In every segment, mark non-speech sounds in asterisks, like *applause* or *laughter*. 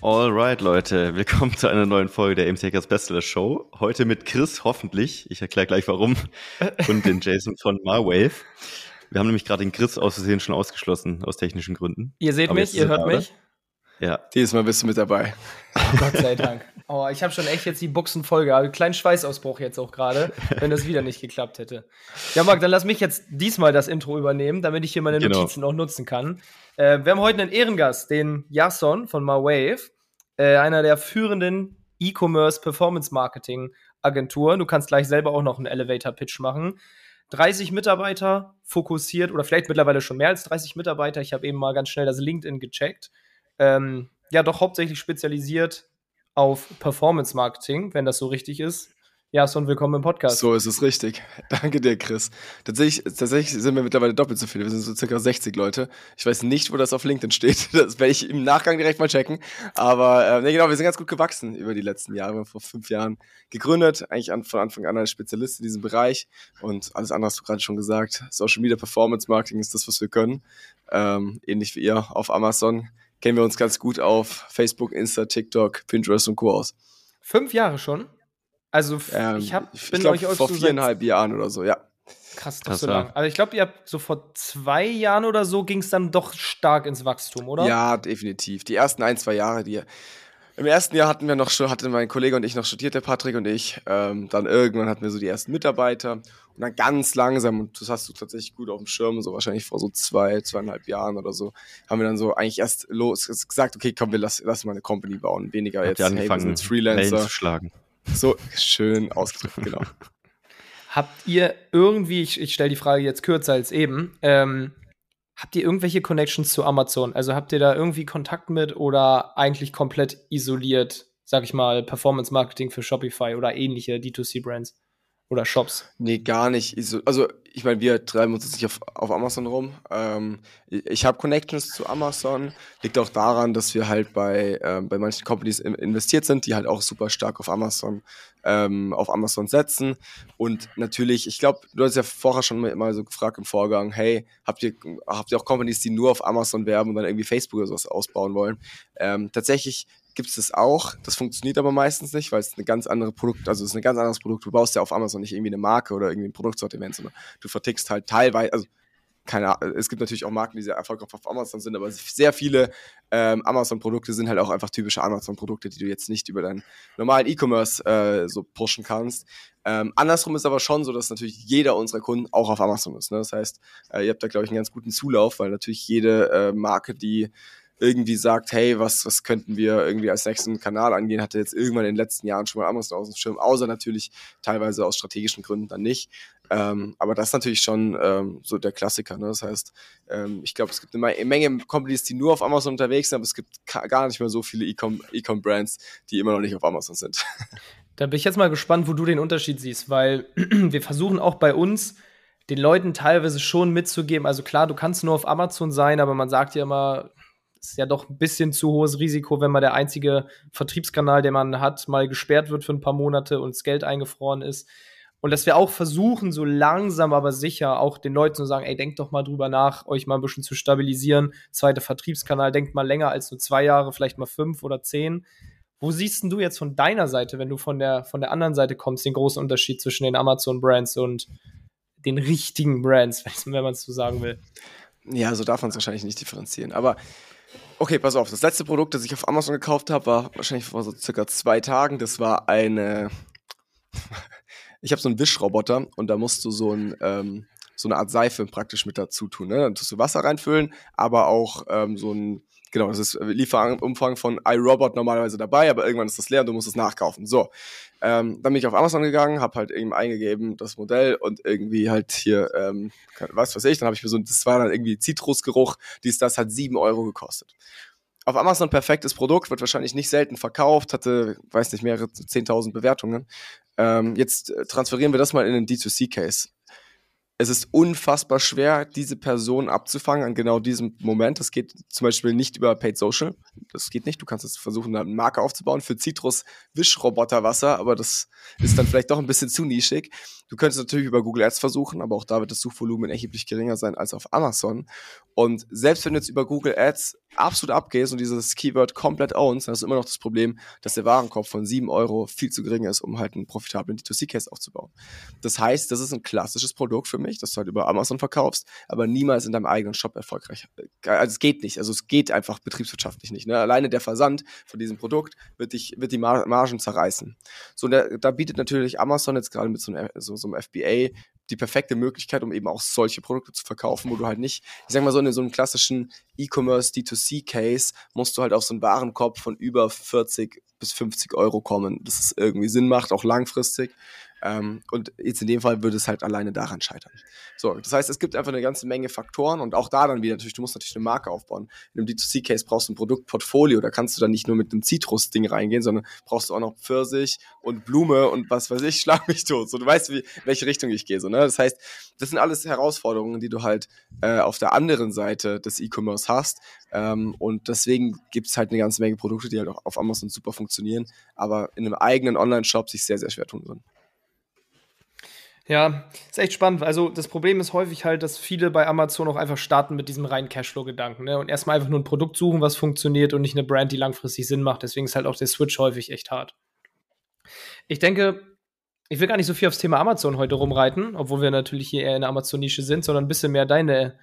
Alright, Leute, willkommen zu einer neuen Folge der AMZ Hackers Bestseller Show. Heute mit Chris, hoffentlich. Ich erkläre gleich warum. Und den Jason von Marwave. Wir haben nämlich gerade den Chris aus Versehen schon ausgeschlossen, aus technischen Gründen. Ihr seht Aber mich, ihr hört mich. Ja. Dieses Mal bist du mit dabei. Oh, Gott sei Dank. Oh, ich habe schon echt jetzt die Buchsen voll gehabt. Kleinen Schweißausbruch jetzt auch gerade, wenn das wieder nicht geklappt hätte. Ja, Marc, dann lass mich jetzt diesmal das Intro übernehmen, damit ich hier meine genau. Notizen auch nutzen kann. Äh, wir haben heute einen Ehrengast, den Jason von MyWave, äh, einer der führenden E-Commerce Performance Marketing Agenturen. Du kannst gleich selber auch noch einen Elevator Pitch machen. 30 Mitarbeiter fokussiert oder vielleicht mittlerweile schon mehr als 30 Mitarbeiter. Ich habe eben mal ganz schnell das LinkedIn gecheckt ähm, ja doch hauptsächlich spezialisiert auf Performance Marketing, wenn das so richtig ist. Ja, so willkommen im Podcast. So ist es richtig. *laughs* Danke dir, Chris. Tatsächlich, tatsächlich sind wir mittlerweile doppelt so viele. Wir sind so circa 60 Leute. Ich weiß nicht, wo das auf LinkedIn steht. *laughs* Das werde ich im Nachgang direkt mal checken. Aber äh, nee, genau, wir sind ganz gut gewachsen über die letzten Jahre. Wir haben vor fünf Jahren gegründet, eigentlich an, von Anfang an als Spezialist in diesem Bereich. Und alles andere hast du gerade schon gesagt. Social Media Performance Marketing ist das, was wir können. Ähm, ähnlich wie ihr auf Amazon kennen wir uns ganz gut auf Facebook, Insta, TikTok, Pinterest und Co. aus. Fünf Jahre schon? Also ähm, ich hab, bin ich glaub, euch vor viereinhalb Jahren oder so, ja. Krass, doch so lang. Also ich glaube, ihr habt so vor zwei Jahren oder so ging es dann doch stark ins Wachstum, oder? Ja, definitiv. Die ersten ein, zwei Jahre, die im ersten Jahr hatten wir noch schon, hatte mein Kollege und ich noch studiert, der Patrick und ich. Ähm, dann irgendwann hatten wir so die ersten Mitarbeiter und dann ganz langsam, und das hast du tatsächlich gut auf dem Schirm, so wahrscheinlich vor so zwei, zweieinhalb Jahren oder so, haben wir dann so eigentlich erst los gesagt, okay, komm, wir lassen lass mal eine Company bauen. Weniger Habt jetzt, hey, wir sind jetzt Freelancer. zu schlagen. So schön ausgedrückt, genau. *laughs* Habt ihr irgendwie, ich, ich stelle die Frage jetzt kürzer als eben, ähm, Habt ihr irgendwelche Connections zu Amazon? Also habt ihr da irgendwie Kontakt mit oder eigentlich komplett isoliert, sag ich mal, Performance Marketing für Shopify oder ähnliche D2C-Brands? Oder Shops? Nee, gar nicht. Also, ich meine, wir treiben uns jetzt nicht auf, auf Amazon rum. Ähm, ich habe Connections zu Amazon. Liegt auch daran, dass wir halt bei, ähm, bei manchen Companies investiert sind, die halt auch super stark auf Amazon, ähm, auf Amazon setzen. Und natürlich, ich glaube, du hast ja vorher schon mal, so gefragt im Vorgang, hey, habt ihr, habt ihr auch Companies, die nur auf Amazon werben und dann irgendwie Facebook oder sowas ausbauen wollen? Ähm, tatsächlich gibt es das auch. Das funktioniert aber meistens nicht, weil es eine ganz andere Produkt, also es ist ein ganz anderes Produkt. Du baust ja auf Amazon nicht irgendwie eine Marke oder irgendwie ein Produktsortiment, sondern du vertickst halt teilweise, also keine Ahnung, es gibt natürlich auch Marken, die sehr erfolgreich auf Amazon sind, aber sehr viele ähm, Amazon-Produkte sind halt auch einfach typische Amazon-Produkte, die du jetzt nicht über deinen normalen E-Commerce äh, so pushen kannst. Ähm, andersrum ist aber schon so, dass natürlich jeder unserer Kunden auch auf Amazon ist. Ne? Das heißt, äh, ihr habt da, glaube ich, einen ganz guten Zulauf, weil natürlich jede äh, Marke, die irgendwie sagt, hey, was, was könnten wir irgendwie als nächsten Kanal angehen, hatte jetzt irgendwann in den letzten Jahren schon mal Amazon aus dem Schirm, außer natürlich teilweise aus strategischen Gründen dann nicht. Ähm, aber das ist natürlich schon ähm, so der Klassiker. Ne? Das heißt, ähm, ich glaube, es gibt eine Menge Companies, die nur auf Amazon unterwegs sind, aber es gibt gar nicht mehr so viele E-Com-Brands, die immer noch nicht auf Amazon sind. *laughs* Da bin ich jetzt mal gespannt, wo du den Unterschied siehst, weil *clears throat* wir versuchen auch bei uns den Leuten teilweise schon mitzugeben. Also klar, du kannst nur auf Amazon sein, aber man sagt ja immer, ist ja doch ein bisschen zu hohes Risiko, wenn mal der einzige Vertriebskanal, den man hat, mal gesperrt wird für ein paar Monate und das Geld eingefroren ist. Und dass wir auch versuchen, so langsam aber sicher auch den Leuten zu sagen, ey, denkt doch mal drüber nach, euch mal ein bisschen zu stabilisieren. Zweiter Vertriebskanal, denkt mal länger als nur zwei Jahre, vielleicht mal fünf oder zehn. Wo siehst du jetzt von deiner Seite, wenn du von der, von der anderen Seite kommst, den großen Unterschied zwischen den Amazon-Brands und den richtigen Brands, *laughs* wenn man es so sagen will? Ja, so darf man es wahrscheinlich nicht differenzieren. Aber Okay, pass auf. Das letzte Produkt, das ich auf Amazon gekauft habe, war wahrscheinlich vor so circa zwei Tagen. Das war eine. *laughs* ich habe so einen Wischroboter und da musst du so, ein, ähm, so eine Art Seife praktisch mit dazu tun. Ne? Dann tust du Wasser reinfüllen, aber auch ähm, so ein Genau, das ist Lieferumfang von iRobot normalerweise dabei, aber irgendwann ist das leer und du musst es nachkaufen. So, ähm, dann bin ich auf Amazon gegangen, habe halt eben eingegeben das Modell und irgendwie halt hier, ähm, was weiß ich, dann habe ich mir so, das war dann irgendwie Zitrusgeruch, dies, das hat sieben Euro gekostet. Auf Amazon perfektes Produkt, wird wahrscheinlich nicht selten verkauft, hatte, weiß nicht, mehrere 10.000 Bewertungen. Ähm, jetzt äh, transferieren wir das mal in den D2C-Case es ist unfassbar schwer, diese Person abzufangen an genau diesem Moment. Das geht zum Beispiel nicht über Paid Social. Das geht nicht. Du kannst jetzt versuchen, eine Marke aufzubauen für Citrus Wischroboterwasser, aber das ist dann vielleicht doch ein bisschen zu nischig. Du könntest natürlich über Google Ads versuchen, aber auch da wird das Suchvolumen erheblich geringer sein als auf Amazon. Und selbst wenn du jetzt über Google Ads absolut abgehst und dieses Keyword komplett ownst, dann hast du immer noch das Problem, dass der Warenkorb von 7 Euro viel zu gering ist, um halt einen profitablen D2C-Case aufzubauen. Das heißt, das ist ein klassisches Produkt für mich, das du halt über Amazon verkaufst, aber niemals in deinem eigenen Shop erfolgreich. Also es geht nicht, also es geht einfach betriebswirtschaftlich nicht. Ne? Alleine der Versand von diesem Produkt wird, dich, wird die Margen zerreißen. So, der, da bietet natürlich Amazon jetzt gerade mit so einem, so so einem FBA die perfekte Möglichkeit, um eben auch solche Produkte zu verkaufen, wo du halt nicht, ich sag mal so in so einem klassischen E-Commerce D2C-Case musst du halt auf so einen Warenkorb von über 40 bis 50 Euro kommen, dass es irgendwie Sinn macht, auch langfristig. Ähm, und jetzt in dem Fall würde es halt alleine daran scheitern. So, das heißt, es gibt einfach eine ganze Menge Faktoren und auch da dann wieder natürlich, du musst natürlich eine Marke aufbauen. In einem D2C-Case brauchst du ein Produktportfolio, da kannst du dann nicht nur mit einem Zitrus-Ding reingehen, sondern brauchst du auch noch Pfirsich und Blume und was weiß ich, *laughs* schlag mich tot. So, du weißt, wie, welche Richtung ich gehe. So, ne? Das heißt, das sind alles Herausforderungen, die du halt äh, auf der anderen Seite des E-Commerce hast. Ähm, und deswegen gibt es halt eine ganze Menge Produkte, die halt auch auf Amazon super funktionieren, aber in einem eigenen Online-Shop sich sehr, sehr schwer tun würden. Ja, ist echt spannend. Also das Problem ist häufig halt, dass viele bei Amazon auch einfach starten mit diesem reinen Cashflow-Gedanken ne? und erstmal einfach nur ein Produkt suchen, was funktioniert und nicht eine Brand, die langfristig Sinn macht. Deswegen ist halt auch der Switch häufig echt hart. Ich denke, ich will gar nicht so viel aufs Thema Amazon heute rumreiten, obwohl wir natürlich hier eher in der Amazon-Nische sind, sondern ein bisschen mehr deine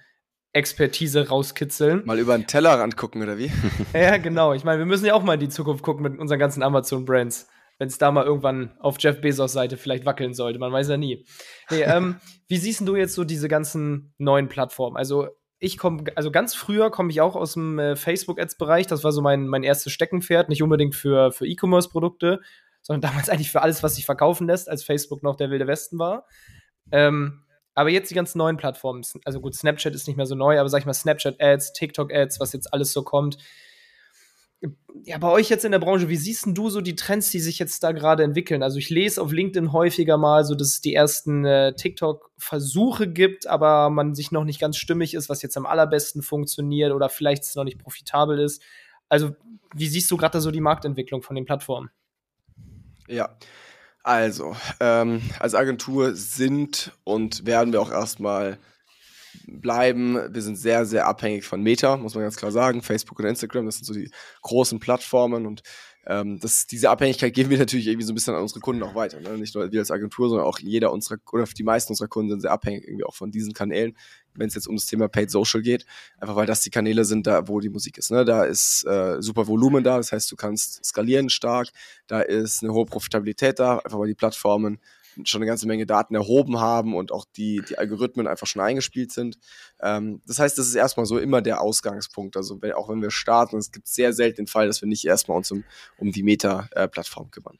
Expertise rauskitzeln. Mal über den Tellerrand gucken, oder wie? *laughs* ja, genau. Ich meine, wir müssen ja auch mal in die Zukunft gucken mit unseren ganzen Amazon-Brands wenn es da mal irgendwann auf Jeff Bezos Seite vielleicht wackeln sollte. Man weiß ja nie. Nee, *laughs* ähm, wie siehst du jetzt so diese ganzen neuen Plattformen? Also ich komme, also ganz früher komme ich auch aus dem äh, Facebook-Ads-Bereich. Das war so mein, mein erstes Steckenpferd, nicht unbedingt für, für E-Commerce-Produkte, sondern damals *laughs* eigentlich für alles, was sich verkaufen lässt, als Facebook noch der wilde Westen war. Ähm, aber jetzt die ganzen neuen Plattformen, also gut, Snapchat ist nicht mehr so neu, aber sag ich mal Snapchat-Ads, TikTok-Ads, was jetzt alles so kommt ja, bei euch jetzt in der Branche, wie siehst du so die Trends, die sich jetzt da gerade entwickeln? Also ich lese auf LinkedIn häufiger mal so, dass es die ersten äh, TikTok-Versuche gibt, aber man sich noch nicht ganz stimmig ist, was jetzt am allerbesten funktioniert oder vielleicht es noch nicht profitabel ist. Also wie siehst du gerade so die Marktentwicklung von den Plattformen? Ja, also ähm, als Agentur sind und werden wir auch erstmal bleiben. Wir sind sehr, sehr abhängig von Meta, muss man ganz klar sagen. Facebook und Instagram, das sind so die großen Plattformen und ähm, das, diese Abhängigkeit geben wir natürlich irgendwie so ein bisschen an unsere Kunden auch weiter. Ne? Nicht nur wir als Agentur, sondern auch jeder unserer oder die meisten unserer Kunden sind sehr abhängig irgendwie auch von diesen Kanälen, wenn es jetzt um das Thema Paid Social geht. Einfach weil das die Kanäle sind, da wo die Musik ist. Ne? Da ist äh, super Volumen da, das heißt, du kannst skalieren stark, da ist eine hohe Profitabilität da, einfach weil die Plattformen schon eine ganze Menge Daten erhoben haben und auch die, die Algorithmen einfach schon eingespielt sind. Ähm, das heißt, das ist erstmal so immer der Ausgangspunkt. Also wenn, auch wenn wir starten, es gibt sehr selten den Fall, dass wir nicht erstmal uns um, um die Meta-Plattform kümmern.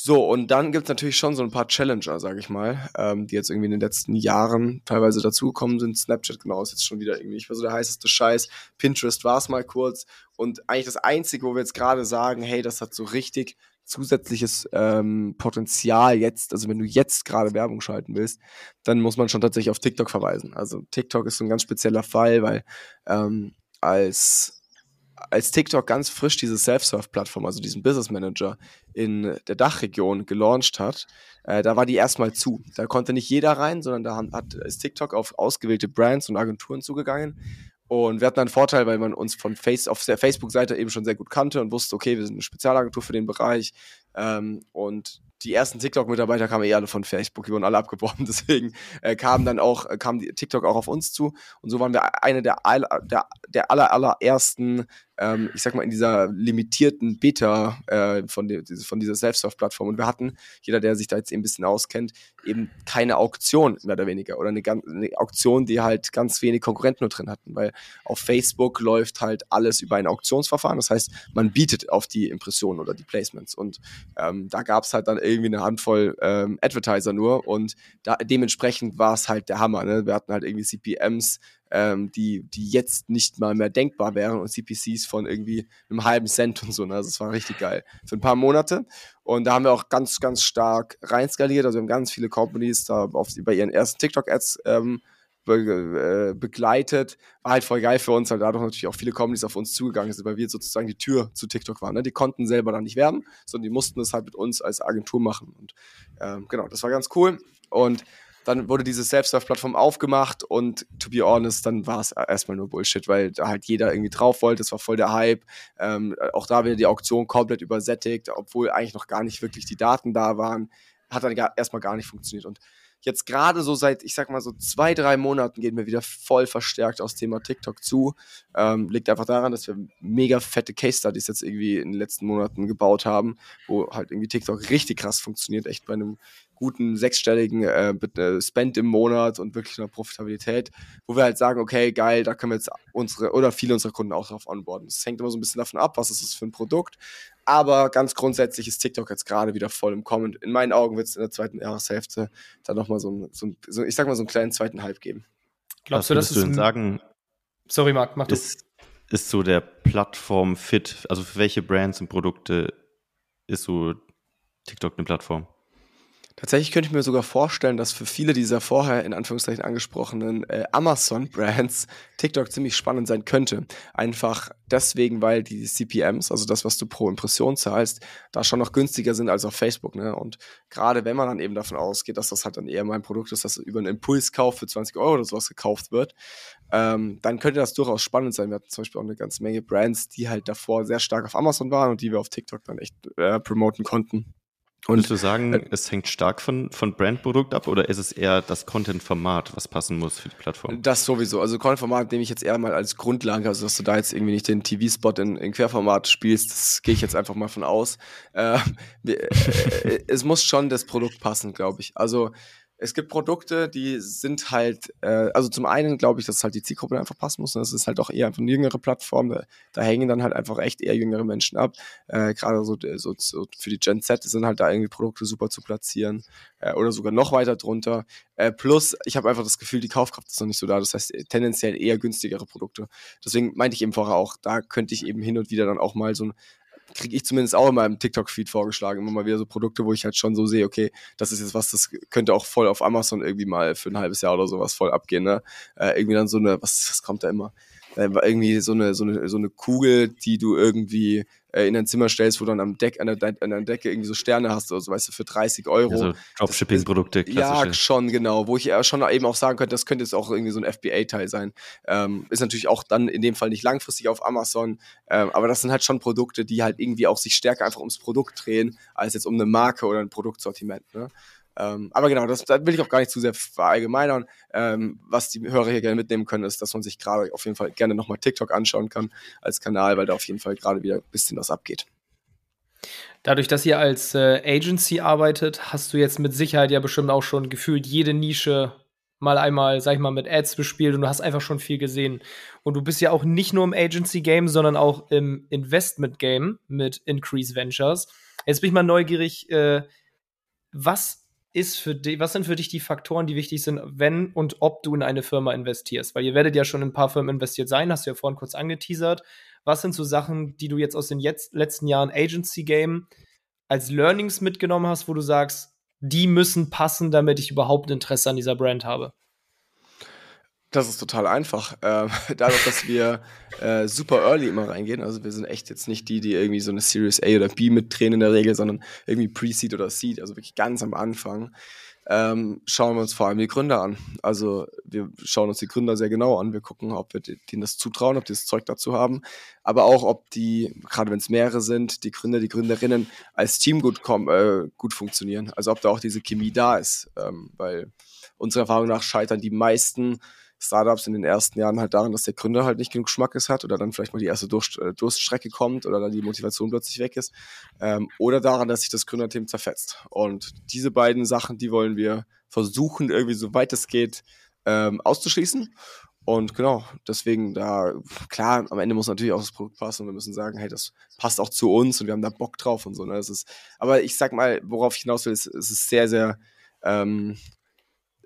So, und dann gibt es natürlich schon so ein paar Challenger, sage ich mal, ähm, die jetzt irgendwie in den letzten Jahren teilweise dazugekommen sind. Snapchat, genau, ist jetzt schon wieder irgendwie nicht mehr so der heißeste Scheiß. Pinterest war es mal kurz. Und eigentlich das Einzige, wo wir jetzt gerade sagen, hey, das hat so richtig zusätzliches ähm, Potenzial jetzt, also wenn du jetzt gerade Werbung schalten willst, dann muss man schon tatsächlich auf TikTok verweisen. Also TikTok ist so ein ganz spezieller Fall, weil ähm, als als TikTok ganz frisch diese Self-Serve-Plattform, also diesen Business Manager in der Dachregion gelauncht hat, äh, da war die erstmal zu. Da konnte nicht jeder rein, sondern da hat, ist TikTok auf ausgewählte Brands und Agenturen zugegangen und wir hatten einen Vorteil, weil man uns von Face, auf der Facebook-Seite eben schon sehr gut kannte und wusste, okay, wir sind eine Spezialagentur für den Bereich. Ähm, und die ersten TikTok-Mitarbeiter kamen eh alle von Facebook, die wurden alle *laughs* abgeworben, deswegen äh, kam dann auch, äh, kam TikTok auch auf uns zu und so waren wir eine der, der, der aller, allerersten ähm, ich sag mal, in dieser limitierten Beta äh, von, de, von dieser Self-Serve-Plattform. Und wir hatten, jeder, der sich da jetzt eben ein bisschen auskennt, eben keine Auktion, mehr oder weniger. Oder eine, eine Auktion, die halt ganz wenig Konkurrenten nur drin hatten. Weil auf Facebook läuft halt alles über ein Auktionsverfahren. Das heißt, man bietet auf die Impressionen oder die Placements. Und ähm, da gab es halt dann irgendwie eine Handvoll ähm, Advertiser nur. Und da, dementsprechend war es halt der Hammer. Ne? Wir hatten halt irgendwie CPMs ähm, die, die jetzt nicht mal mehr denkbar wären und CPCs von irgendwie einem halben Cent und so. Ne? Also es war richtig geil. Für ein paar Monate. Und da haben wir auch ganz, ganz stark reinskaliert. Also wir haben ganz viele Companies da auf, bei ihren ersten TikTok-Ads ähm, be, äh, begleitet. War halt voll geil für uns, weil dadurch natürlich auch viele Companies auf uns zugegangen sind, weil wir sozusagen die Tür zu TikTok waren. Ne? Die konnten selber dann nicht werben, sondern die mussten es halt mit uns als Agentur machen. Und ähm, genau, das war ganz cool. Und dann wurde diese Self-Serve-Plattform aufgemacht und to be honest, dann war es erstmal nur Bullshit, weil da halt jeder irgendwie drauf wollte. Das war voll der Hype. Ähm, auch da wieder die Auktion komplett übersättigt, obwohl eigentlich noch gar nicht wirklich die Daten da waren. Hat dann erstmal gar nicht funktioniert. Und jetzt gerade so seit, ich sag mal so zwei, drei Monaten gehen wir wieder voll verstärkt aus Thema TikTok zu. Ähm, liegt einfach daran, dass wir mega fette Case Studies jetzt irgendwie in den letzten Monaten gebaut haben, wo halt irgendwie TikTok richtig krass funktioniert, echt bei einem guten sechsstelligen äh, äh, Spend im Monat und wirklich einer Profitabilität, wo wir halt sagen, okay, geil, da können wir jetzt unsere oder viele unserer Kunden auch drauf onboarden. Das hängt immer so ein bisschen davon ab, was ist das für ein Produkt. Aber ganz grundsätzlich ist TikTok jetzt gerade wieder voll im Kommen. In meinen Augen wird es in der zweiten Jahreshälfte dann nochmal so, so, ein, so, ich sag mal, so einen kleinen zweiten Hype geben. Glaubst was du, dass du denn sagen? Sorry, Marc, mach ist, du. Ist so der Plattform-Fit, also für welche Brands und Produkte ist so TikTok eine Plattform? Tatsächlich könnte ich mir sogar vorstellen, dass für viele dieser vorher in Anführungszeichen angesprochenen äh, Amazon-Brands TikTok ziemlich spannend sein könnte. Einfach deswegen, weil die CPMs, also das, was du pro Impression zahlst, da schon noch günstiger sind als auf Facebook. Ne? Und gerade wenn man dann eben davon ausgeht, dass das halt dann eher mein Produkt ist, das über einen Impulskauf für 20 Euro oder sowas gekauft wird, ähm, dann könnte das durchaus spannend sein. Wir hatten zum Beispiel auch eine ganze Menge Brands, die halt davor sehr stark auf Amazon waren und die wir auf TikTok dann echt äh, promoten konnten. Und Würdest du sagen, äh, es hängt stark von, von Brandprodukt ab oder ist es eher das Content-Format, was passen muss für die Plattform? Das sowieso. Also Content-Format nehme ich jetzt eher mal als Grundlage, also dass du da jetzt irgendwie nicht den TV-Spot in, in Querformat spielst, das gehe ich jetzt einfach mal von aus. Äh, äh, es muss schon das Produkt passen, glaube ich. Also es gibt Produkte, die sind halt, äh, also zum einen glaube ich, dass halt die Zielgruppe einfach passen muss. Und das ist halt auch eher einfach eine jüngere Plattform. Da, da hängen dann halt einfach echt eher jüngere Menschen ab. Äh, Gerade so, so, so für die Gen Z sind halt da irgendwie Produkte super zu platzieren äh, oder sogar noch weiter drunter. Äh, plus, ich habe einfach das Gefühl, die Kaufkraft ist noch nicht so da. Das heißt, tendenziell eher günstigere Produkte. Deswegen meinte ich eben vorher auch, da könnte ich eben hin und wieder dann auch mal so ein kriege ich zumindest auch in meinem TikTok-Feed vorgeschlagen. Immer mal wieder so Produkte, wo ich halt schon so sehe, okay, das ist jetzt was, das könnte auch voll auf Amazon irgendwie mal für ein halbes Jahr oder sowas voll abgehen. Ne? Äh, irgendwie dann so eine, was, was kommt da immer? Äh, irgendwie so eine, so eine, so eine Kugel, die du irgendwie äh, in ein Zimmer stellst, wo du dann am Deck, an der, an der Decke irgendwie so Sterne hast oder so, weißt du, für 30 Euro. Also Dropshipping-Produkte, Ja, schon, genau. Wo ich schon eben auch sagen könnte, das könnte jetzt auch irgendwie so ein FBA-Teil sein. Ähm, ist natürlich auch dann in dem Fall nicht langfristig auf Amazon, ähm, aber das sind halt schon Produkte, die halt irgendwie auch sich stärker einfach ums Produkt drehen, als jetzt um eine Marke oder ein Produktsortiment. Ne? Ähm, aber genau, das, das will ich auch gar nicht zu sehr verallgemeinern. Ähm, was die Hörer hier gerne mitnehmen können, ist, dass man sich gerade auf jeden Fall gerne nochmal TikTok anschauen kann als Kanal, weil da auf jeden Fall gerade wieder ein bisschen was abgeht. Dadurch, dass ihr als äh, Agency arbeitet, hast du jetzt mit Sicherheit ja bestimmt auch schon gefühlt jede Nische mal einmal, sag ich mal, mit Ads bespielt und du hast einfach schon viel gesehen. Und du bist ja auch nicht nur im Agency-Game, sondern auch im Investment-Game mit Increase Ventures. Jetzt bin ich mal neugierig, äh, was ist für dich, was sind für dich die Faktoren, die wichtig sind, wenn und ob du in eine Firma investierst? Weil ihr werdet ja schon in ein paar Firmen investiert sein, hast du ja vorhin kurz angeteasert. Was sind so Sachen, die du jetzt aus den jetzt, letzten Jahren Agency Game als Learnings mitgenommen hast, wo du sagst, die müssen passen, damit ich überhaupt Interesse an dieser Brand habe? Das ist total einfach. Ähm, *laughs* dadurch, dass wir äh, super early immer reingehen, also wir sind echt jetzt nicht die, die irgendwie so eine Series A oder B mitdrehen in der Regel, sondern irgendwie Pre-Seed oder Seed, also wirklich ganz am Anfang ähm, schauen wir uns vor allem die Gründer an. Also wir schauen uns die Gründer sehr genau an. Wir gucken, ob wir denen das zutrauen, ob die das Zeug dazu haben, aber auch, ob die, gerade wenn es mehrere sind, die Gründer, die Gründerinnen als Team gut, äh, gut funktionieren. Also ob da auch diese Chemie da ist, ähm, weil unserer Erfahrung nach scheitern die meisten Startups in den ersten Jahren halt daran, dass der Gründer halt nicht genug Schmackes hat oder dann vielleicht mal die erste Durst, äh, Durststrecke kommt oder dann die Motivation plötzlich weg ist. Ähm, oder daran, dass sich das Gründerteam zerfetzt. Und diese beiden Sachen, die wollen wir versuchen, irgendwie so weit es geht, ähm, auszuschließen. Und genau, deswegen da, klar, am Ende muss natürlich auch das Produkt passen und wir müssen sagen, hey, das passt auch zu uns und wir haben da Bock drauf und so. Ne? Das ist, aber ich sag mal, worauf ich hinaus will, ist, es ist sehr, sehr ähm,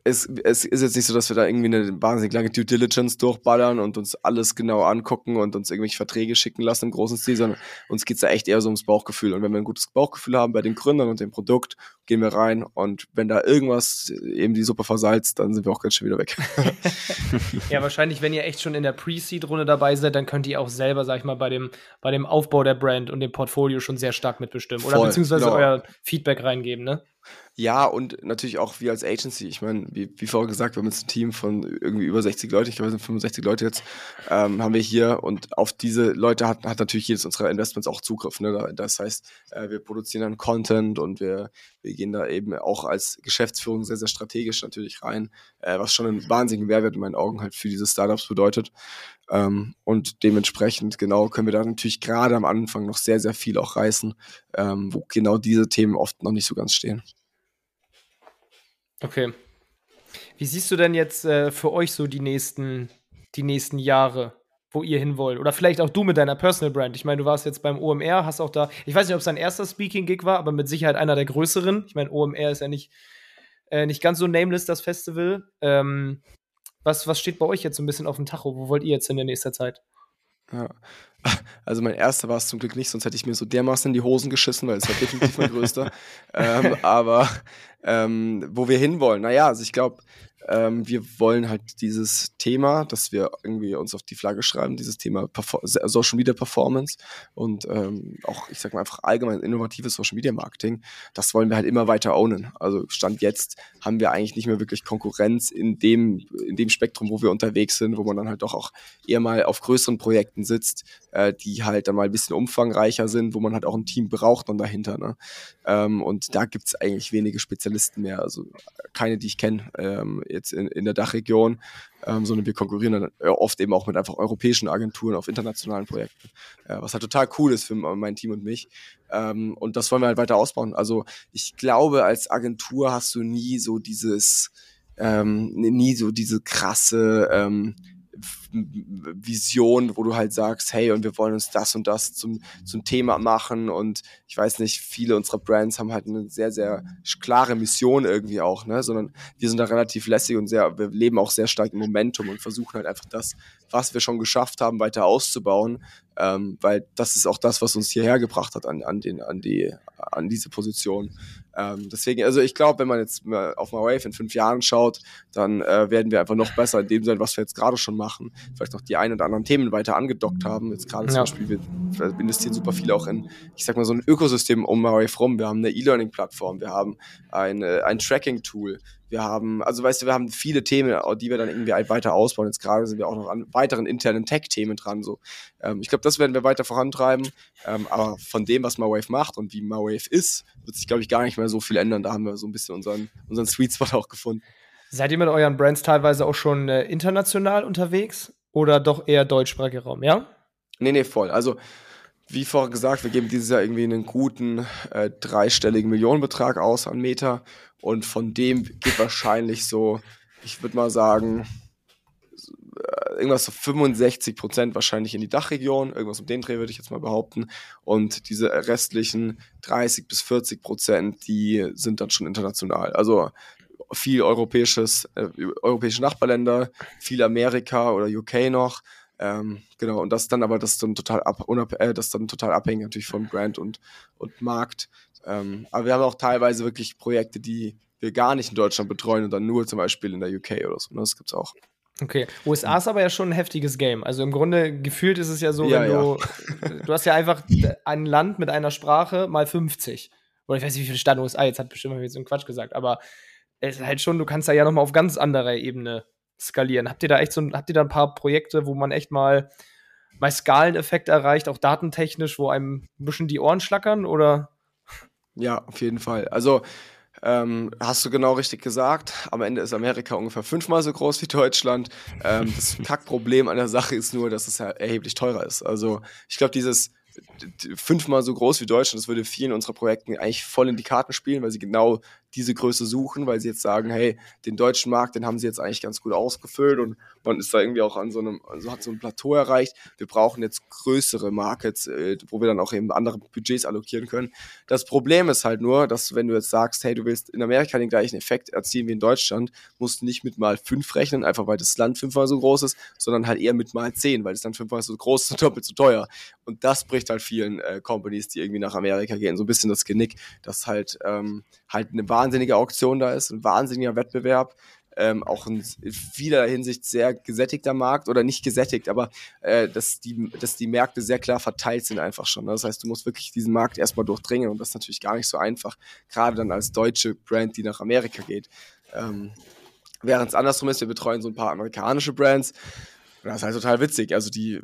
es, es ist jetzt nicht so, dass wir da irgendwie eine wahnsinnig lange Due Diligence durchballern und uns alles genau angucken und uns irgendwelche Verträge schicken lassen im großen Stil, sondern uns geht's da echt eher so ums Bauchgefühl. Und wenn wir ein gutes Bauchgefühl haben bei den Gründern und dem Produkt, gehen wir rein und wenn da irgendwas eben die Suppe versalzt, dann sind wir auch ganz schnell wieder weg. *laughs* ja, wahrscheinlich, wenn ihr echt schon in der Pre-Seed-Runde dabei seid, dann könnt ihr auch selber, sag ich mal, bei dem, bei dem Aufbau der Brand und dem Portfolio schon sehr stark mitbestimmen. Oder Voll, beziehungsweise genau. euer Feedback reingeben, ne? Ja, und natürlich auch wir als Agency. Ich meine, wie, wie vorher gesagt, wir haben jetzt ein Team von irgendwie über 60 Leute, ich glaube, wir sind 65 Leute jetzt, ähm, haben wir hier und auf diese Leute hat, hat natürlich jedes unserer Investments auch Zugriff. Ne? Das heißt, äh, wir produzieren dann Content und wir, wir gehen da eben auch als Geschäftsführung sehr, sehr strategisch natürlich rein, äh, was schon einen wahnsinnigen Mehrwert in meinen Augen halt für diese Startups bedeutet. Ähm, und dementsprechend, genau, können wir da natürlich gerade am Anfang noch sehr, sehr viel auch reißen, ähm, wo genau diese Themen oft noch nicht so ganz stehen. Okay. Wie siehst du denn jetzt äh, für euch so die nächsten, die nächsten Jahre, wo ihr hin wollt? Oder vielleicht auch du mit deiner Personal Brand. Ich meine, du warst jetzt beim OMR, hast auch da, ich weiß nicht, ob es dein erster Speaking-Gig war, aber mit Sicherheit einer der größeren. Ich meine, OMR ist ja nicht, äh, nicht ganz so nameless, das Festival. Ähm, was, was steht bei euch jetzt so ein bisschen auf dem Tacho? Wo wollt ihr jetzt in der nächsten Zeit? Ja. *laughs* Also mein erster war es zum Glück nicht, sonst hätte ich mir so dermaßen in die Hosen geschissen, weil es war definitiv mein *laughs* größter. ähm, aber ähm, wo wir hinwollen, naja, also ich glaube, ähm, wir wollen halt dieses Thema, dass wir irgendwie uns auf die Flagge schreiben, dieses Thema Perfor Social Media Performance und ähm, auch, ich sag mal einfach allgemein innovatives Social Media Marketing, das wollen wir halt immer weiter ownen. Also Stand jetzt haben wir eigentlich nicht mehr wirklich Konkurrenz in dem, in dem Spektrum, wo wir unterwegs sind, wo man dann halt doch auch eher mal auf größeren Projekten sitzt, äh, die halt dann mal ein bisschen umfangreicher sind, wo man halt auch ein Team braucht dann dahinter. Ne? Ähm, und da gibt's eigentlich wenige Spezialisten mehr, also keine, die ich kenne. Jetzt in, in der Dachregion, ähm, sondern wir konkurrieren dann äh, oft eben auch mit einfach europäischen Agenturen auf internationalen Projekten, äh, was halt total cool ist für mein Team und mich. Ähm, und das wollen wir halt weiter ausbauen. Also ich glaube, als Agentur hast du nie so dieses, ähm, nie so diese krasse ähm, Vision, wo du halt sagst, hey, und wir wollen uns das und das zum, zum Thema machen. Und ich weiß nicht, viele unserer Brands haben halt eine sehr, sehr klare Mission irgendwie auch, ne? Sondern wir sind da relativ lässig und sehr, wir leben auch sehr stark im Momentum und versuchen halt einfach das, was wir schon geschafft haben, weiter auszubauen. Ähm, weil das ist auch das, was uns hierher gebracht hat an, an, den, an, die, an diese Position. Ähm, deswegen, also ich glaube, wenn man jetzt mal auf Wave in fünf Jahren schaut, dann äh, werden wir einfach noch besser in dem sein, was wir jetzt gerade schon machen. Vielleicht noch die ein oder anderen Themen weiter angedockt haben. Jetzt gerade ja. zum Beispiel, wir investieren super viel auch in, ich sag mal, so ein Ökosystem um Wave rum. Wir haben eine E-Learning-Plattform, wir haben eine, ein Tracking-Tool, wir haben, also weißt du, wir haben viele Themen, die wir dann irgendwie weiter ausbauen. Jetzt gerade sind wir auch noch an weiteren internen Tech-Themen dran. So, ähm, ich glaube, das werden wir weiter vorantreiben. Ähm, aber von dem, was MyWave macht und wie MyWave ist, wird sich, glaube ich, gar nicht mehr so viel ändern. Da haben wir so ein bisschen unseren, unseren Sweet Spot auch gefunden. Seid ihr mit euren Brands teilweise auch schon äh, international unterwegs oder doch eher deutschsprachiger Raum, ja? Nee, nee, voll. Also wie vorher gesagt, wir geben dieses Jahr irgendwie einen guten äh, dreistelligen Millionenbetrag aus an Meta und von dem geht wahrscheinlich so, ich würde mal sagen, äh, irgendwas so 65 Prozent wahrscheinlich in die Dachregion, irgendwas um den Dreh würde ich jetzt mal behaupten. Und diese restlichen 30 bis 40 Prozent, die sind dann schon international. Also viel europäisches, äh, europäische Nachbarländer, viel Amerika oder UK noch. Ähm, genau, und das dann aber das dann total ab, äh, das dann total abhängig natürlich von Brand und, und Markt. Ähm, aber wir haben auch teilweise wirklich Projekte, die wir gar nicht in Deutschland betreuen und dann nur zum Beispiel in der UK oder so. Ne? Das gibt's auch. Okay. USA ist aber ja schon ein heftiges Game. Also im Grunde gefühlt ist es ja so, ja, wenn du, ja. *laughs* du hast ja einfach ein Land mit einer Sprache mal 50. Oder ich weiß nicht, wie viele Staaten USA, jetzt hat bestimmt mal so einen Quatsch gesagt, aber es ist halt schon, du kannst da ja nochmal auf ganz anderer Ebene skalieren. Habt ihr da echt so, habt ihr da ein paar Projekte, wo man echt mal, mal Skaleneffekt erreicht, auch datentechnisch, wo einem ein bisschen die Ohren schlackern oder? Ja, auf jeden Fall. Also ähm, hast du genau richtig gesagt. Am Ende ist Amerika ungefähr fünfmal so groß wie Deutschland. Ähm, das *laughs* Kackproblem an der Sache ist nur, dass es ja erheblich teurer ist. Also ich glaube, dieses fünfmal so groß wie Deutschland, das würde vielen unserer Projekten eigentlich voll in die Karten spielen, weil sie genau diese Größe suchen, weil sie jetzt sagen, hey, den deutschen Markt, den haben sie jetzt eigentlich ganz gut ausgefüllt und man ist da irgendwie auch an so einem, also hat so ein Plateau erreicht. Wir brauchen jetzt größere Markets, äh, wo wir dann auch eben andere Budgets allokieren können. Das Problem ist halt nur, dass wenn du jetzt sagst, hey, du willst in Amerika den gleichen Effekt erzielen wie in Deutschland, musst du nicht mit mal fünf rechnen, einfach weil das Land fünfmal so groß ist, sondern halt eher mit mal zehn, weil es dann fünfmal so groß ist und doppelt so teuer. Und das bricht halt vielen äh, Companies, die irgendwie nach Amerika gehen, so ein bisschen das Genick, dass halt ähm, halt eine wahnsinnige Auktion da ist, ein wahnsinniger Wettbewerb, ähm, auch in vieler Hinsicht sehr gesättigter Markt oder nicht gesättigt, aber äh, dass, die, dass die Märkte sehr klar verteilt sind einfach schon. Das heißt, du musst wirklich diesen Markt erstmal durchdringen und das ist natürlich gar nicht so einfach, gerade dann als deutsche Brand, die nach Amerika geht. Ähm, Während es andersrum ist, wir betreuen so ein paar amerikanische Brands. das ist halt total witzig. Also die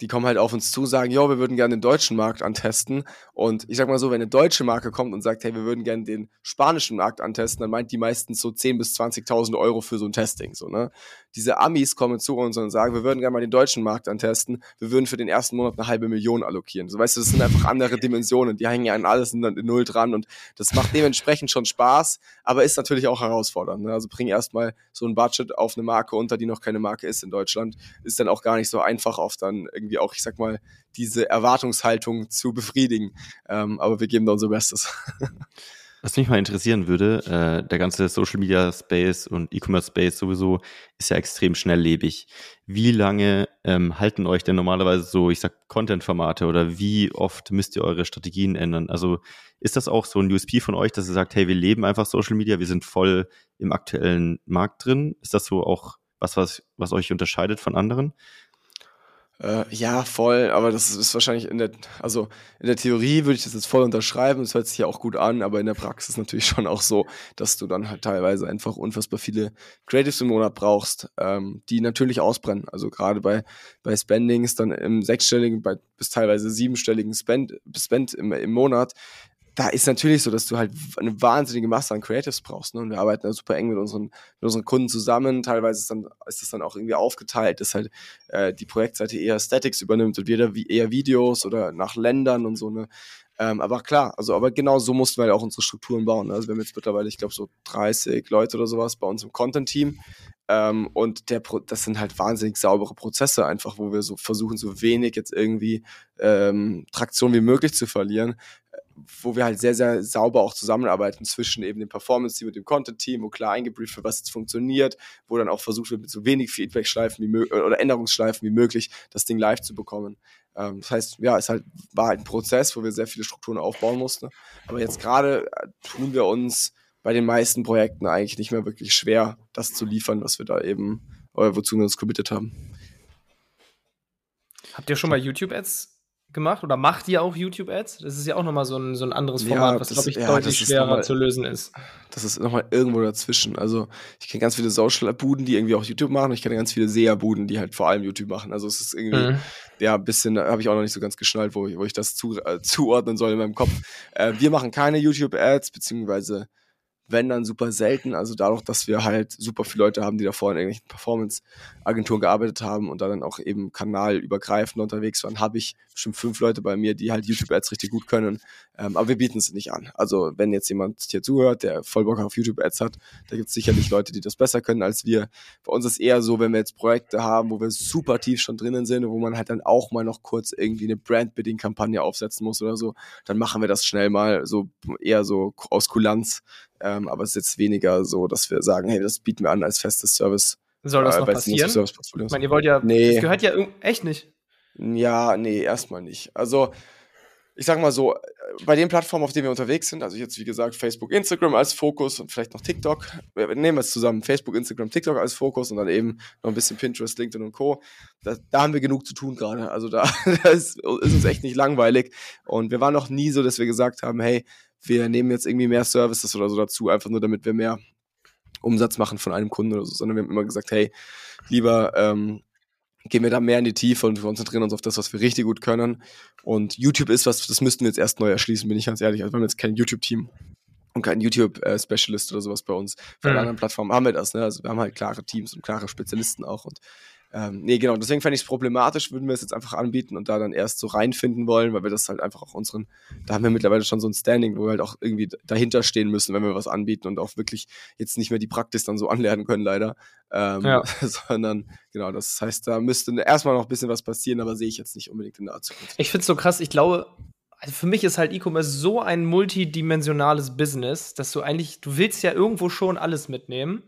die kommen halt auf uns zu, sagen, jo, wir würden gerne den deutschen Markt antesten. Und ich sag mal so, wenn eine deutsche Marke kommt und sagt, hey, wir würden gerne den spanischen Markt antesten, dann meint die meistens so 10.000 bis 20.000 Euro für so ein Testing, so, ne? Diese Amis kommen zu uns und sagen, wir würden gerne mal den deutschen Markt antesten, wir würden für den ersten Monat eine halbe Million allokieren. So, weißt du, das sind einfach andere Dimensionen, die hängen ja an alles in Null dran und das macht dementsprechend schon Spaß, aber ist natürlich auch herausfordernd, ne? Also bring erstmal so ein Budget auf eine Marke unter, die noch keine Marke ist in Deutschland, ist dann auch gar nicht so einfach auf dann irgendwie irgendwie auch, ich sag mal, diese Erwartungshaltung zu befriedigen. Ähm, aber wir geben da unser Bestes. *laughs* Was mich mal interessieren würde, äh, der ganze Social Media Space und E-Commerce Space sowieso ist ja extrem schnelllebig. Wie lange ähm, halten euch denn normalerweise so, ich sag, Content-Formate oder wie oft müsst ihr eure Strategien ändern? Also ist das auch so ein USP von euch, dass ihr sagt, hey, wir leben einfach Social Media, wir sind voll im aktuellen Markt drin? Ist das so auch was, was, was euch unterscheidet von anderen? Äh, ja, voll, aber das ist wahrscheinlich in der, also in der Theorie würde ich das jetzt voll unterschreiben, es hört sich ja auch gut an, aber in der Praxis *laughs* natürlich schon auch so, dass du dann halt teilweise einfach unfassbar viele Creatives im Monat brauchst, ähm, die natürlich ausbrennen. Also gerade bei, bei Spendings dann im sechsstelligen, bei, bis teilweise siebenstelligen Spend, Spend im, im Monat, da ist natürlich so, dass du halt eine wahnsinnige Masse an Creatives brauchst. Ne? Und wir arbeiten da super eng mit unseren, mit unseren Kunden zusammen. Teilweise ist, dann, ist das dann auch irgendwie aufgeteilt, dass halt äh, die Projektseite eher Statics übernimmt und wir eher Videos oder nach Ländern und so. Ne? Ähm, aber klar, also aber genau so mussten wir halt auch unsere Strukturen bauen. Ne? Also wir haben jetzt mittlerweile, ich glaube, so 30 Leute oder sowas bei uns im Content-Team. Ähm, und der Pro das sind halt wahnsinnig saubere Prozesse einfach, wo wir so versuchen, so wenig jetzt irgendwie ähm, Traktion wie möglich zu verlieren wo wir halt sehr, sehr sauber auch zusammenarbeiten zwischen eben dem Performance-Team und dem Content-Team, wo klar eingebrieft wird, was jetzt funktioniert, wo dann auch versucht wird, mit so wenig Feedback-Schleifen wie möglich oder Änderungsschleifen wie möglich das Ding live zu bekommen. Ähm, das heißt, ja, es halt, war halt ein Prozess, wo wir sehr viele Strukturen aufbauen mussten. Aber jetzt gerade äh, tun wir uns bei den meisten Projekten eigentlich nicht mehr wirklich schwer, das zu liefern, was wir da eben, oder wozu wir uns committed haben. Habt ihr schon mal YouTube-Ads gemacht oder macht ihr auch YouTube-Ads? Das ist ja auch nochmal so ein, so ein anderes Format, ja, was, glaube ich, ja, deutlich schwerer mal, zu lösen ist. Das ist nochmal irgendwo dazwischen. Also, ich kenne ganz viele Social-Buden, die irgendwie auch YouTube machen. Und ich kenne ganz viele SEA-Buden, die halt vor allem YouTube machen. Also, es ist irgendwie, mhm. ja, ein bisschen, habe ich auch noch nicht so ganz geschnallt, wo, wo ich das zu, äh, zuordnen soll in meinem Kopf. Äh, wir machen keine YouTube-Ads, beziehungsweise wenn dann super selten. Also dadurch, dass wir halt super viele Leute haben, die davor in irgendwelchen Performance-Agenturen gearbeitet haben und dann auch eben kanalübergreifend unterwegs waren, habe ich bestimmt fünf Leute bei mir, die halt YouTube-Ads richtig gut können. Ähm, aber wir bieten es nicht an. Also wenn jetzt jemand hier zuhört, der voll Bock auf YouTube-Ads hat, da gibt es sicherlich Leute, die das besser können als wir. Bei uns ist eher so, wenn wir jetzt Projekte haben, wo wir super tief schon drinnen sind, wo man halt dann auch mal noch kurz irgendwie eine Brand-Bidding-Kampagne aufsetzen muss oder so, dann machen wir das schnell mal so eher so aus Kulanz. Ähm, aber es ist jetzt weniger so, dass wir sagen, hey, das bieten wir an als festes Service. Soll das äh, noch passieren? Ich meine, ihr wollt ja, nee. das gehört ja echt nicht. Ja, nee, erstmal nicht. Also ich sag mal so, bei den Plattformen, auf denen wir unterwegs sind, also jetzt wie gesagt Facebook, Instagram als Fokus und vielleicht noch TikTok, wir nehmen es zusammen, Facebook, Instagram, TikTok als Fokus und dann eben noch ein bisschen Pinterest, LinkedIn und Co. Da, da haben wir genug zu tun gerade. Also da, *laughs* da ist, ist uns echt nicht langweilig und wir waren noch nie so, dass wir gesagt haben, hey, wir nehmen jetzt irgendwie mehr Services oder so dazu, einfach nur damit wir mehr Umsatz machen von einem Kunden oder so, sondern wir haben immer gesagt, hey, lieber ähm, gehen wir da mehr in die Tiefe und wir konzentrieren uns auf das, was wir richtig gut können. Und YouTube ist was, das müssten wir jetzt erst neu erschließen, bin ich ganz ehrlich. Also wir haben jetzt kein YouTube-Team und kein YouTube-Specialist oder sowas bei uns. Bei mhm. anderen Plattformen haben wir das, ne? Also wir haben halt klare Teams und klare Spezialisten auch und ähm, nee, genau, deswegen fände ich es problematisch, würden wir es jetzt einfach anbieten und da dann erst so reinfinden wollen, weil wir das halt einfach auch unseren, da haben wir mittlerweile schon so ein Standing, wo wir halt auch irgendwie dahinter stehen müssen, wenn wir was anbieten und auch wirklich jetzt nicht mehr die Praxis dann so anlernen können, leider. Ähm, ja. *laughs* sondern, genau, das heißt, da müsste erstmal noch ein bisschen was passieren, aber sehe ich jetzt nicht unbedingt in der Zukunft. Ich finde es so krass, ich glaube, also für mich ist halt E-Commerce so ein multidimensionales Business, dass du eigentlich, du willst ja irgendwo schon alles mitnehmen,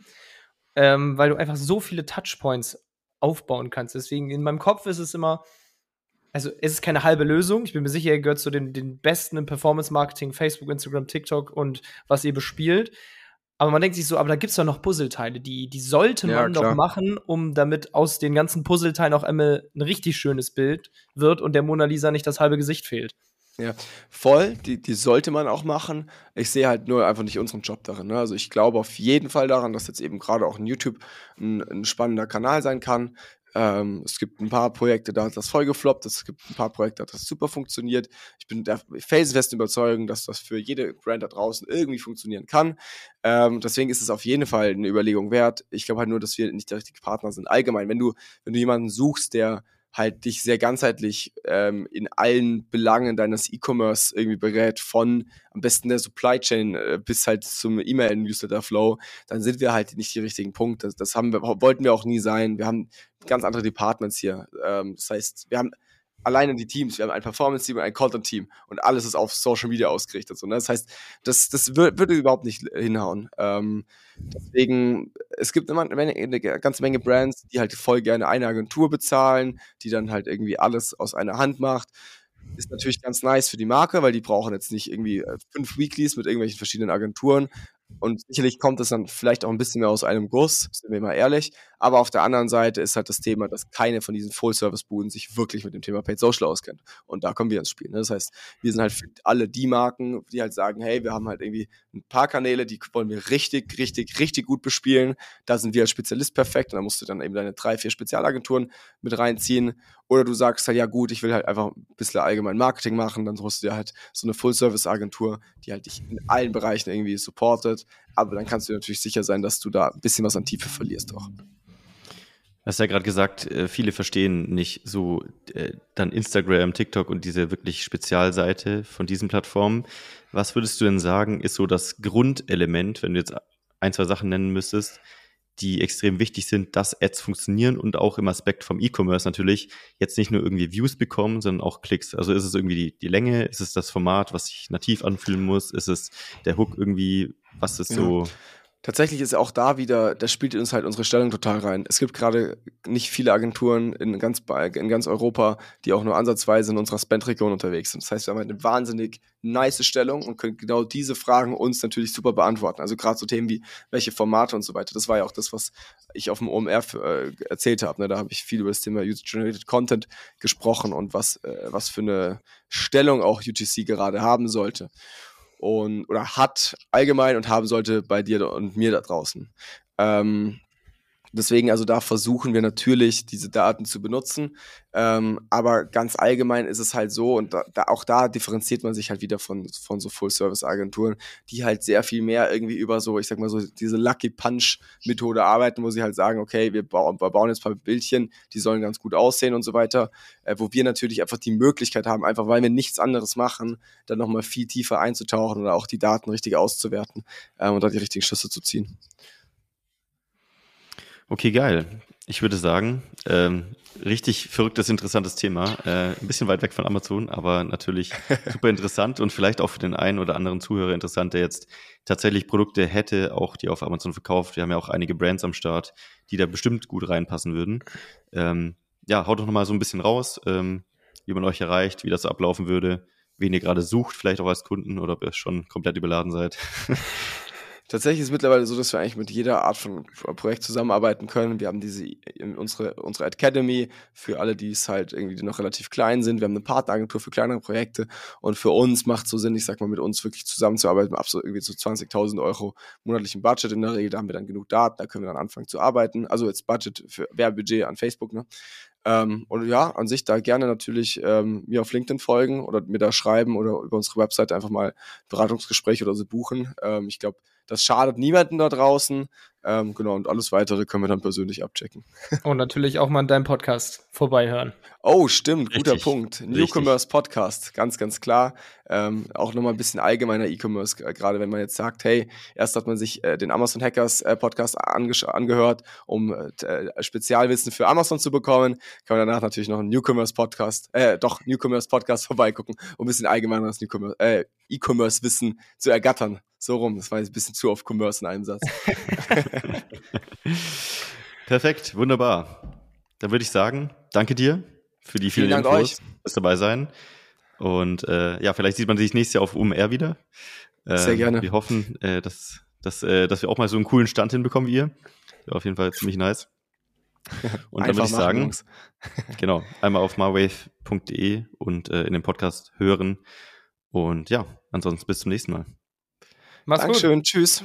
ähm, weil du einfach so viele Touchpoints aufbauen kannst. Deswegen in meinem Kopf ist es immer, also es ist keine halbe Lösung. Ich bin mir sicher, ihr gehört zu den, den Besten im Performance-Marketing, Facebook, Instagram, TikTok und was ihr bespielt. Aber man denkt sich so, aber da gibt es doch noch Puzzleteile, die, die sollte man ja, doch machen, um damit aus den ganzen Puzzleteilen auch einmal ein richtig schönes Bild wird und der Mona Lisa nicht das halbe Gesicht fehlt. Ja, voll, die, die sollte man auch machen. Ich sehe halt nur einfach nicht unseren Job darin. Ne? Also ich glaube auf jeden Fall daran, dass jetzt eben gerade auch ein YouTube ein, ein spannender Kanal sein kann. Ähm, es gibt ein paar Projekte, da hat das voll gefloppt. Es gibt ein paar Projekte, da hat das super funktioniert. Ich bin der felsenfesten Überzeugung, dass das für jede Brand da draußen irgendwie funktionieren kann. Ähm, deswegen ist es auf jeden Fall eine Überlegung wert. Ich glaube halt nur, dass wir nicht der richtige Partner sind. Allgemein, wenn du, wenn du jemanden suchst, der halt dich sehr ganzheitlich ähm, in allen Belangen deines E-Commerce irgendwie berät, von am besten der Supply Chain äh, bis halt zum E-Mail-Newsletter-Flow, dann sind wir halt nicht die richtigen Punkte. Das, das haben wir, wollten wir auch nie sein. Wir haben ganz andere Departments hier. Ähm, das heißt, wir haben alleine die Teams. Wir haben ein Performance-Team und ein Content-Team und alles ist auf Social Media ausgerichtet. So, ne? Das heißt, das, das würde überhaupt nicht hinhauen. Ähm, deswegen, es gibt immer eine, eine, ganze Menge Brands, die halt voll gerne eine Agentur bezahlen, die dann halt irgendwie alles aus einer Hand macht. Ist natürlich ganz nice für die Marke, weil die brauchen jetzt nicht irgendwie äh, fünf Weeklies mit irgendwelchen verschiedenen Agenturen, und sicherlich kommt es dann vielleicht auch ein bisschen mehr aus einem Guss, sind wir mal ehrlich. Aber auf der anderen Seite ist halt das Thema, dass keine von diesen Full-Service-Buden sich wirklich mit dem Thema Paid Social auskennt. Und da kommen wir ins Spiel. Ne? Das heißt, wir sind halt alle die Marken, die halt sagen, hey, wir haben halt irgendwie ein paar Kanäle, die wollen wir richtig, richtig, richtig gut bespielen. Da sind wir als Spezialist perfekt. Und da musst du dann eben deine drei, vier Spezialagenturen mit reinziehen. Oder du sagst halt, ja gut, ich will halt einfach ein bisschen allgemein Marketing machen. Dann holst du dir halt so eine Full-Service-Agentur, die halt dich in allen Bereichen irgendwie supportet. Aber dann kannst du natürlich sicher sein, dass du da ein bisschen was an Tiefe verlierst auch. Du hast ja gerade gesagt, äh, viele verstehen nicht so äh, dann Instagram, TikTok und diese wirklich Spezialseite von diesen Plattformen. Was würdest du denn sagen, ist so das Grundelement, wenn du jetzt ein, zwei Sachen nennen müsstest, die extrem wichtig sind, dass Ads funktionieren und auch im Aspekt vom E-Commerce natürlich jetzt nicht nur irgendwie Views bekommen, sondern auch Klicks. Also ist es irgendwie die, die Länge, ist es das Format, was sich nativ anfühlen muss, ist es der Hook irgendwie, was ist ja. so tatsächlich ist auch da wieder, das spielt uns halt unsere Stellung total rein. Es gibt gerade nicht viele Agenturen in ganz, in ganz Europa, die auch nur ansatzweise in unserer Spend-Region unterwegs sind. Das heißt, wir haben halt eine wahnsinnig nice Stellung und können genau diese Fragen uns natürlich super beantworten. Also gerade so Themen wie welche Formate und so weiter. Das war ja auch das, was ich auf dem OMR äh, erzählt habe. Ne? Da habe ich viel über das Thema User-Generated Content gesprochen und was, äh, was für eine Stellung auch UGC gerade haben sollte und oder hat allgemein und haben sollte bei dir und mir da draußen. Ähm, Deswegen, also da versuchen wir natürlich, diese Daten zu benutzen. Ähm, aber ganz allgemein ist es halt so, und da, da, auch da differenziert man sich halt wieder von, von so Full-Service-Agenturen, die halt sehr viel mehr irgendwie über so, ich sag mal so, diese Lucky Punch-Methode arbeiten, wo sie halt sagen, okay, wir, ba wir bauen jetzt ein paar Bildchen, die sollen ganz gut aussehen und so weiter. Äh, wo wir natürlich einfach die Möglichkeit haben, einfach weil wir nichts anderes machen, dann nochmal viel tiefer einzutauchen oder auch die Daten richtig auszuwerten äh, und da die richtigen Schlüsse zu ziehen. Okay, geil. Ich würde sagen, ähm, richtig verrücktes, interessantes Thema. Äh, ein bisschen weit weg von Amazon, aber natürlich *laughs* super interessant und vielleicht auch für den einen oder anderen Zuhörer interessant, der jetzt tatsächlich Produkte hätte, auch die auf Amazon verkauft. Wir haben ja auch einige Brands am Start, die da bestimmt gut reinpassen würden. Ähm, ja, haut doch nochmal so ein bisschen raus, ähm, wie man euch erreicht, wie das so ablaufen würde, wen ihr gerade sucht, vielleicht auch als Kunden oder ob ihr schon komplett überladen seid. *laughs* Tatsächlich ist es mittlerweile so, dass wir eigentlich mit jeder Art von Projekt zusammenarbeiten können. Wir haben diese unsere unsere Academy für alle, die es halt irgendwie noch relativ klein sind. Wir haben eine Partneragentur für kleinere Projekte und für uns macht so Sinn, ich sag mal, mit uns wirklich zusammenzuarbeiten, ab so irgendwie zu so 20.000 Euro monatlichen Budget in der Regel. Da haben wir dann genug Daten, da können wir dann anfangen zu arbeiten. Also jetzt Budget für Werbebudget an Facebook, ne? Ähm, und ja, an sich da gerne natürlich ähm, mir auf LinkedIn folgen oder mir da schreiben oder über unsere Website einfach mal Beratungsgespräche oder so buchen. Ähm, ich glaube, das schadet niemanden da draußen. Ähm, genau, und alles weitere können wir dann persönlich abchecken. *laughs* Und natürlich auch mal in deinem Podcast vorbeihören. Oh, stimmt, guter Richtig. Punkt. Newcomers Podcast, ganz, ganz klar. Ähm, auch nochmal ein bisschen allgemeiner E-Commerce, gerade wenn man jetzt sagt, hey, erst hat man sich äh, den Amazon Hackers äh, Podcast angehört, um äh, Spezialwissen für Amazon zu bekommen, kann man danach natürlich noch einen Newcomers Podcast, äh, doch, Newcomers Podcast *laughs* vorbeigucken, um ein bisschen allgemeineres äh, E-Commerce-Wissen zu ergattern. So rum, das war jetzt ein bisschen zu auf Commerce in einem Satz. *laughs* *laughs* Perfekt, wunderbar. Dann würde ich sagen, danke dir für die vielen, vielen Infos, fürs dabei sein. Und äh, ja, vielleicht sieht man sich nächstes Jahr auf UMR wieder. Äh, Sehr gerne. Wir hoffen, äh, dass, dass, äh, dass wir auch mal so einen coolen Stand hinbekommen wie ihr. Ja, auf jeden Fall ziemlich nice. *laughs* Und dann würde ich sagen, *laughs* genau, einmal auf marwave.de und äh, in dem Podcast hören. Und ja, ansonsten bis zum nächsten Mal. Mach's Dankeschön, gut. tschüss.